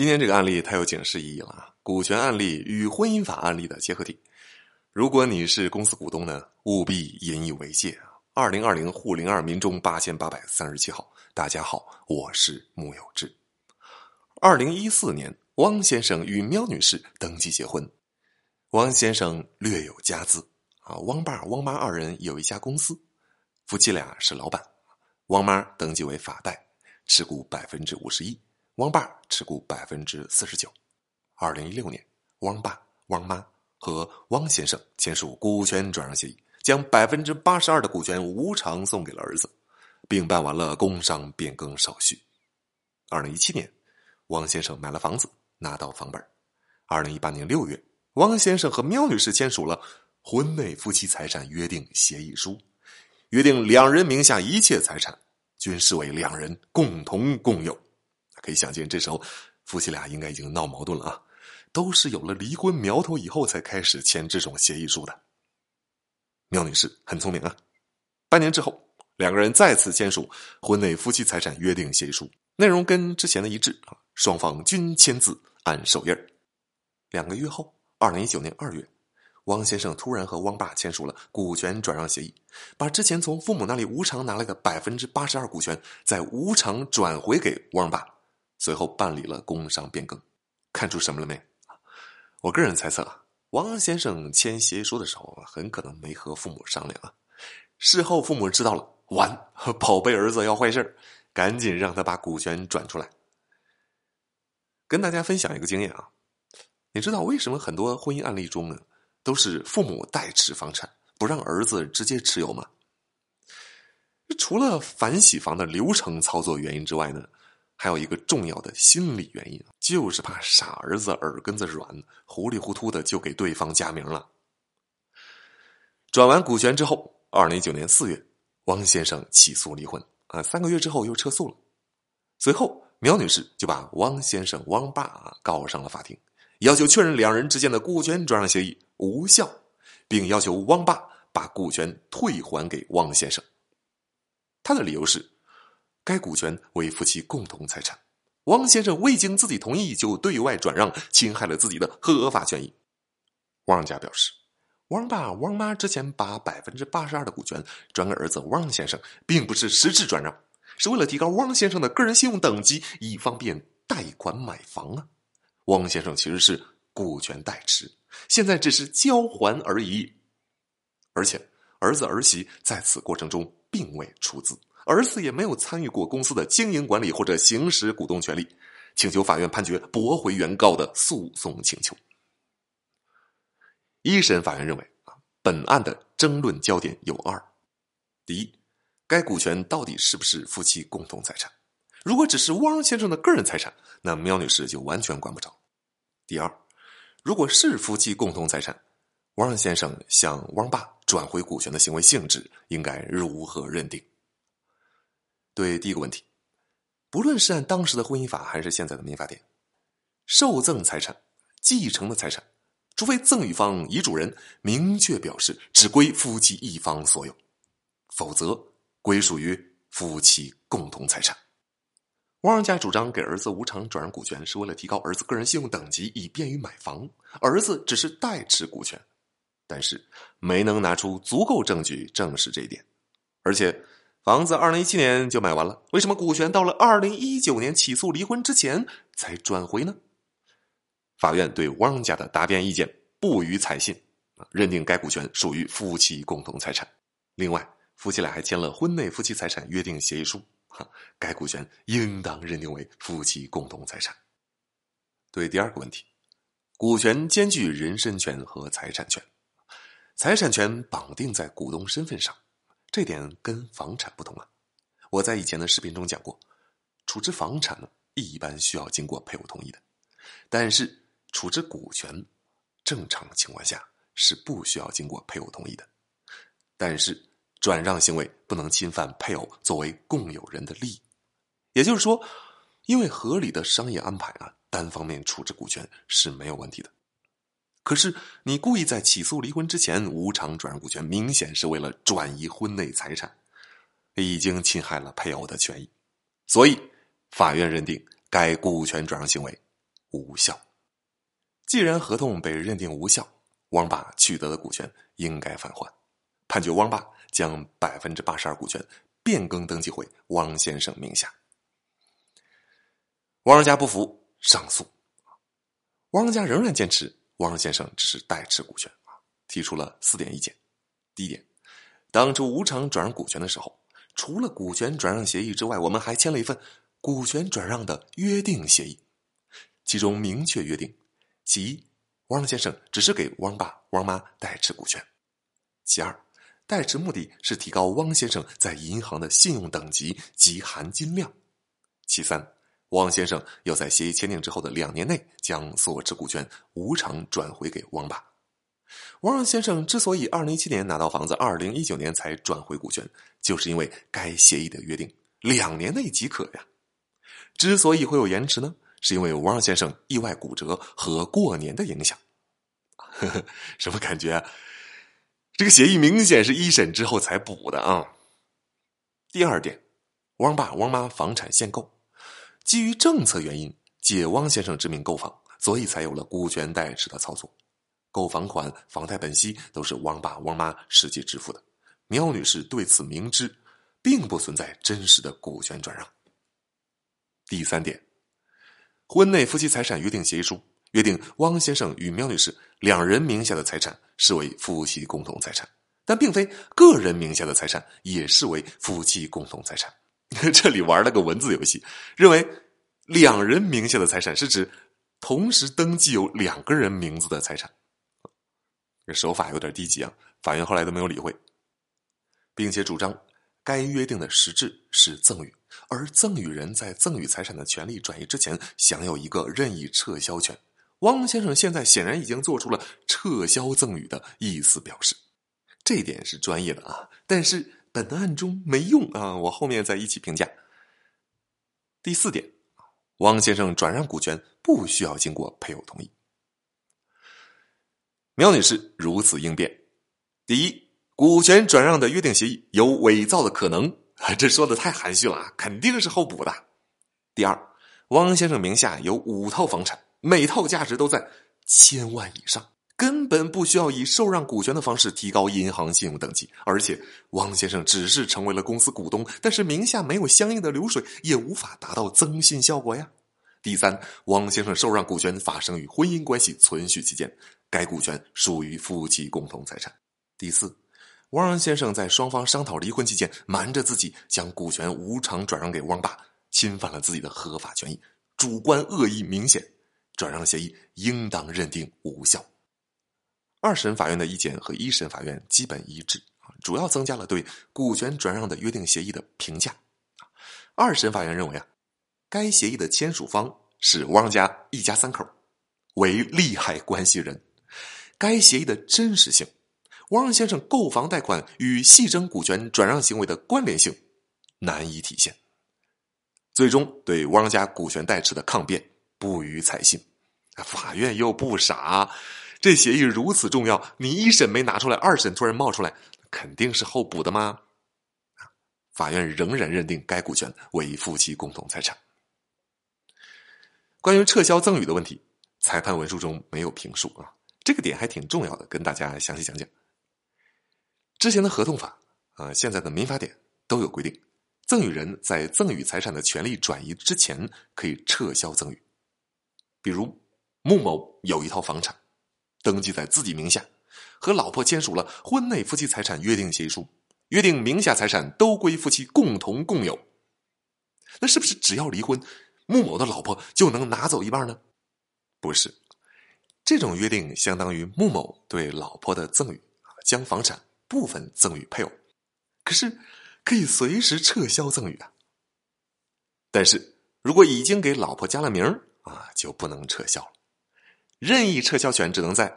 今天这个案例太有警示意义了啊，股权案例与婚姻法案例的结合体。如果你是公司股东呢，务必引以为戒！二零二零沪零二民中八千八百三十七号，大家好，我是木有志。二零一四年，汪先生与喵女士登记结婚。汪先生略有家资啊，汪爸、汪妈二人有一家公司，夫妻俩是老板。汪妈登记为法代，持股百分之五十一，汪爸持股百分之四十九。二零一六年，汪爸、汪妈。和汪先生签署股权转让协议，将百分之八十二的股权无偿送给了儿子，并办完了工商变更手续。二零一七年，汪先生买了房子，拿到房本。二零一八年六月，汪先生和喵女士签署了婚内夫妻财产约定协议书，约定两人名下一切财产均视为两人共同共有。可以想见，这时候夫妻俩应该已经闹矛盾了啊。都是有了离婚苗头以后才开始签这种协议书的。苗女士很聪明啊，半年之后，两个人再次签署婚内夫妻财产约定协议书，内容跟之前的一致啊，双方均签字按手印两个月后，二零一九年二月，汪先生突然和汪爸签署了股权转让协议，把之前从父母那里无偿拿来的百分之八十二股权再无偿转回给汪爸，随后办理了工商变更。看出什么了没？我个人猜测，王先生签协议书的时候，很可能没和父母商量啊。事后父母知道了，完，宝贝儿子要坏事赶紧让他把股权转出来。跟大家分享一个经验啊，你知道为什么很多婚姻案例中呢，都是父母代持房产，不让儿子直接持有吗？除了反洗房的流程操作原因之外呢？还有一个重要的心理原因，就是怕傻儿子耳根子软，糊里糊涂的就给对方加名了。转完股权之后，二零一九年四月，汪先生起诉离婚，啊，三个月之后又撤诉了。随后，苗女士就把汪先生、汪爸啊告上了法庭，要求确认两人之间的股权转让协议无效，并要求汪爸把股权退还给汪先生。他的理由是。该股权为夫妻共同财产，汪先生未经自己同意就对外转让，侵害了自己的合法权益。汪家表示，汪爸、汪妈之前把百分之八十二的股权转给儿子汪先生，并不是实质转让，是为了提高汪先生的个人信用等级，以方便贷款买房啊。汪先生其实是股权代持，现在只是交还而已。而且，儿子儿媳在此过程中并未出资。儿子也没有参与过公司的经营管理或者行使股东权利，请求法院判决驳回原告的诉讼请求。一审法院认为，啊，本案的争论焦点有二：第一，该股权到底是不是夫妻共同财产？如果只是汪先生的个人财产，那苗女士就完全管不着；第二，如果是夫妻共同财产，汪先生向汪爸转回股权的行为性质应该如何认定？对第一个问题，不论是按当时的婚姻法还是现在的民法典，受赠财产、继承的财产，除非赠与方遗嘱人明确表示只归夫妻一方所有，否则归属于夫妻共同财产。汪家主张给儿子无偿转让股权，是为了提高儿子个人信用等级，以便于买房。儿子只是代持股权，但是没能拿出足够证据证实这一点，而且。房子二零一七年就买完了，为什么股权到了二零一九年起诉离婚之前才转回呢？法院对汪家的答辩意见不予采信，认定该股权属于夫妻共同财产。另外，夫妻俩还签了婚内夫妻财产约定协议书，哈，该股权应当认定为夫妻共同财产。对第二个问题，股权兼具人身权和财产权，财产权绑定在股东身份上。这点跟房产不同啊！我在以前的视频中讲过，处置房产呢，一般需要经过配偶同意的，但是处置股权，正常情况下是不需要经过配偶同意的。但是转让行为不能侵犯配偶作为共有人的利益，也就是说，因为合理的商业安排啊，单方面处置股权是没有问题的。可是，你故意在起诉离婚之前无偿转让股权，明显是为了转移婚内财产，已经侵害了配偶的权益，所以法院认定该股权转让行为无效。既然合同被认定无效，汪爸取得的股权应该返还，判决汪爸将百分之八十二股权变更登记回汪先生名下。汪家不服，上诉。汪家仍然坚持汪先生只是代持股权啊，提出了四点意见。第一点，当初无偿转让股权的时候，除了股权转让协议之外，我们还签了一份股权转让的约定协议，其中明确约定：其一，汪先生只是给汪爸、汪妈代持股权；其二，代持目的是提高汪先生在银行的信用等级及含金量；其三。汪先生要在协议签订之后的两年内将所持股权无偿转回给汪爸。汪先生之所以二零一七年拿到房子，二零一九年才转回股权，就是因为该协议的约定两年内即可呀。之所以会有延迟呢，是因为汪先生意外骨折和过年的影响。呵呵，什么感觉？啊？这个协议明显是一审之后才补的啊。第二点，汪爸汪妈房产限购。基于政策原因，借汪先生之名购房，所以才有了股权代持的操作。购房款、房贷本息都是汪爸汪妈实际支付的。苗女士对此明知，并不存在真实的股权转让。第三点，婚内夫妻财产约定协议书约定，汪先生与苗女士两人名下的财产视为夫妻共同财产，但并非个人名下的财产也视为夫妻共同财产。这里玩了个文字游戏，认为两人名下的财产是指同时登记有两个人名字的财产。这手法有点低级啊！法院后来都没有理会，并且主张该约定的实质是赠与，而赠与人在赠与财产的权利转移之前享有一个任意撤销权。汪先生现在显然已经做出了撤销赠与的意思表示，这点是专业的啊，但是。本案中没用啊，我后面再一起评价。第四点，汪先生转让股权不需要经过配偶同意。苗女士如此应变：第一，股权转让的约定协议有伪造的可能，这说的太含蓄了，肯定是后补的。第二，汪先生名下有五套房产，每套价值都在千万以上。根本不需要以受让股权的方式提高银行信用等级，而且汪先生只是成为了公司股东，但是名下没有相应的流水，也无法达到增信效果呀。第三，汪先生受让股权发生于婚姻关系存续期间，该股权属于夫妻共同财产。第四，汪先生在双方商讨离婚期间瞒着自己将股权无偿转让给汪爸，侵犯了自己的合法权益，主观恶意明显，转让协议应当认定无效。二审法院的意见和一审法院基本一致主要增加了对股权转让的约定协议的评价。二审法院认为啊，该协议的签署方是汪家一家三口，为利害关系人。该协议的真实性，汪先生购房贷款与系争股权转让行为的关联性难以体现，最终对汪家股权代持的抗辩不予采信。法院又不傻。这协议如此重要，你一审没拿出来，二审突然冒出来，肯定是后补的吗？法院仍然认定该股权为夫妻共同财产。关于撤销赠与的问题，裁判文书中没有评述啊，这个点还挺重要的，跟大家详细讲讲。之前的合同法啊，现在的民法典都有规定，赠与人在赠与财产的权利转移之前可以撤销赠与。比如穆某有一套房产。登记在自己名下，和老婆签署了婚内夫妻财产约定协议书，约定名下财产都归夫妻共同共有。那是不是只要离婚，穆某的老婆就能拿走一半呢？不是，这种约定相当于穆某对老婆的赠与，将房产部分赠与配偶，可是可以随时撤销赠与啊。但是如果已经给老婆加了名啊，就不能撤销了。任意撤销权只能在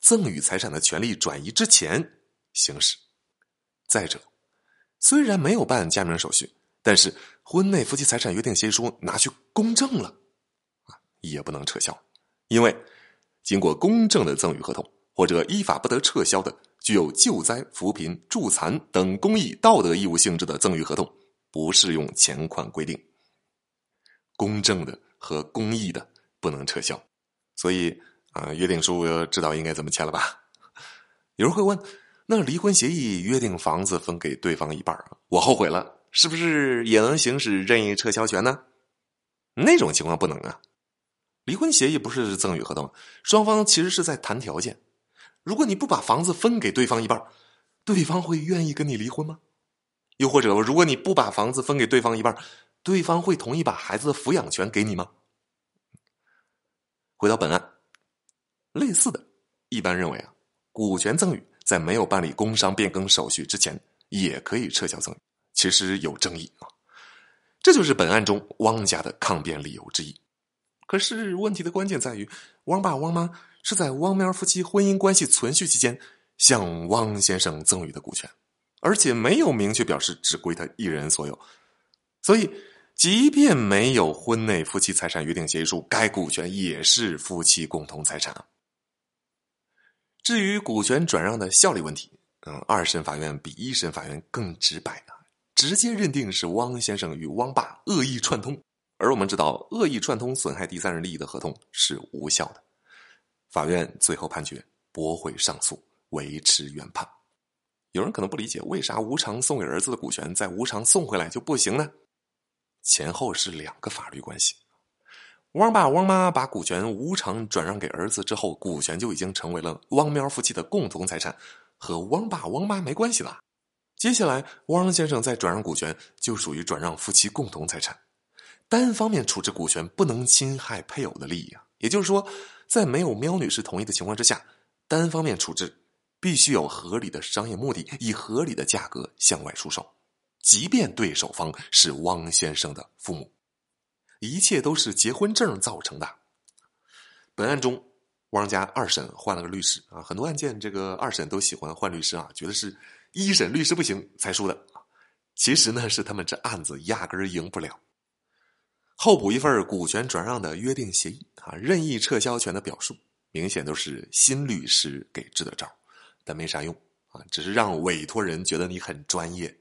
赠与财产的权利转移之前行使。再者，虽然没有办加名手续，但是婚内夫妻财产约定协议书拿去公证了，啊，也不能撤销，因为经过公证的赠与合同或者依法不得撤销的具有救灾、扶贫、助残等公益道德义务性质的赠与合同，不适用前款规定。公证的和公益的。不能撤销。所以啊，约定书知道应该怎么签了吧？有人会问，那离婚协议约定房子分给对方一半我后悔了，是不是也能行使任意撤销权呢？那种情况不能啊。离婚协议不是赠与合同，双方其实是在谈条件。如果你不把房子分给对方一半，对方会愿意跟你离婚吗？又或者，如果你不把房子分给对方一半，对方会同意把孩子的抚养权给你吗？回到本案，类似的，一般认为啊，股权赠与在没有办理工商变更手续之前，也可以撤销赠与。其实有争议啊，这就是本案中汪家的抗辩理由之一。可是问题的关键在于，汪爸汪妈是在汪喵夫妻婚姻关系存续期间向汪先生赠与的股权，而且没有明确表示只归他一人所有。所以，即便没有婚内夫妻财产约定协议书，该股权也是夫妻共同财产。至于股权转让的效力问题，嗯，二审法院比一审法院更直白啊，直接认定是汪先生与汪爸恶意串通。而我们知道，恶意串通损害第三人利益的合同是无效的。法院最后判决驳回上诉，维持原判。有人可能不理解，为啥无偿送给儿子的股权再无偿送回来就不行呢？前后是两个法律关系。汪爸汪妈把股权无偿转让给儿子之后，股权就已经成为了汪喵夫妻的共同财产，和汪爸汪妈没关系了。接下来，汪先生再转让股权，就属于转让夫妻共同财产。单方面处置股权不能侵害配偶的利益啊，也就是说，在没有喵女士同意的情况之下，单方面处置必须有合理的商业目的，以合理的价格向外出售，即便对手方是汪先生的父母，一切都是结婚证造成的。本案中，汪家二审换了个律师啊，很多案件这个二审都喜欢换律师啊，觉得是一审律师不行才输的，其实呢是他们这案子压根儿赢不了。后补一份股权转让的约定协议啊，任意撤销权的表述，明显都是新律师给支的招，但没啥用啊，只是让委托人觉得你很专业，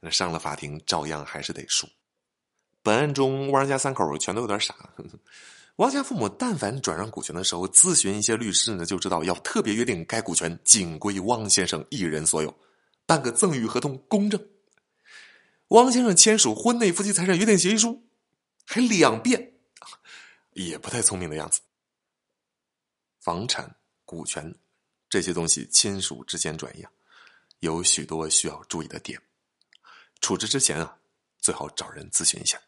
那上了法庭照样还是得输。本案中，汪家三口全都有点傻。汪家父母但凡转让股权的时候咨询一些律师呢，就知道要特别约定该股权仅归汪先生一人所有，办个赠与合同公证。汪先生签署婚内夫妻财产约定协议书。还两遍，也不太聪明的样子。房产、股权这些东西，亲属之间转移啊，有许多需要注意的点。处置之前啊，最好找人咨询一下。